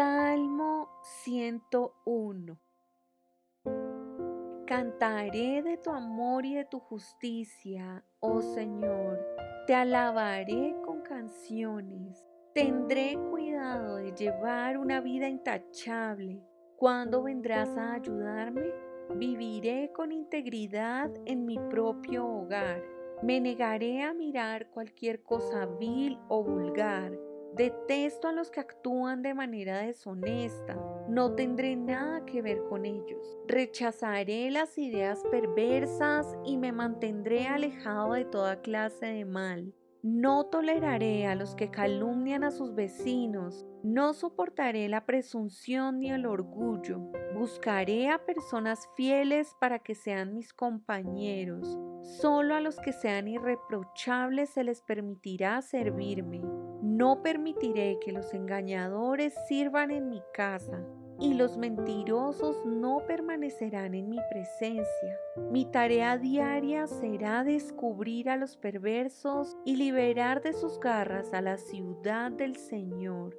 Salmo 101 Cantaré de tu amor y de tu justicia, oh Señor. Te alabaré con canciones. Tendré cuidado de llevar una vida intachable. ¿Cuándo vendrás a ayudarme? Viviré con integridad en mi propio hogar. Me negaré a mirar cualquier cosa vil o vulgar Detesto a los que actúan de manera deshonesta. No tendré nada que ver con ellos. Rechazaré las ideas perversas y me mantendré alejado de toda clase de mal. No toleraré a los que calumnian a sus vecinos. No soportaré la presunción ni el orgullo. Buscaré a personas fieles para que sean mis compañeros. Solo a los que sean irreprochables se les permitirá servirme. No permitiré que los engañadores sirvan en mi casa y los mentirosos no permanecerán en mi presencia. Mi tarea diaria será descubrir a los perversos y liberar de sus garras a la ciudad del Señor.